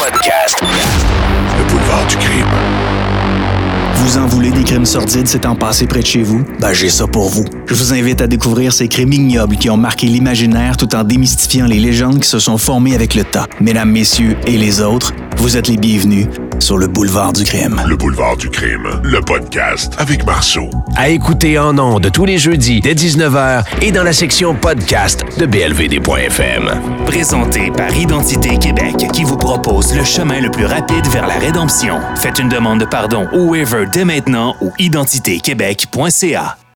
podcast. Le boulevard du crime. Vous en voulez des crimes sordides s'étant passés près de chez vous? Ben, j'ai ça pour vous. Je vous invite à découvrir ces crimes ignobles qui ont marqué l'imaginaire tout en démystifiant les légendes qui se sont formées avec le temps. Mesdames, messieurs et les autres, vous êtes les bienvenus sur le boulevard du crime. Le boulevard du crime. Le podcast avec Marceau. À écouter en ondes tous les jeudis dès 19h et dans la section podcast de blvd.fm. Présenté par Identité Québec qui vous propose le chemin le plus rapide vers la rédemption. Faites une demande de pardon au waiver dès maintenant ou identitéquebec.ca.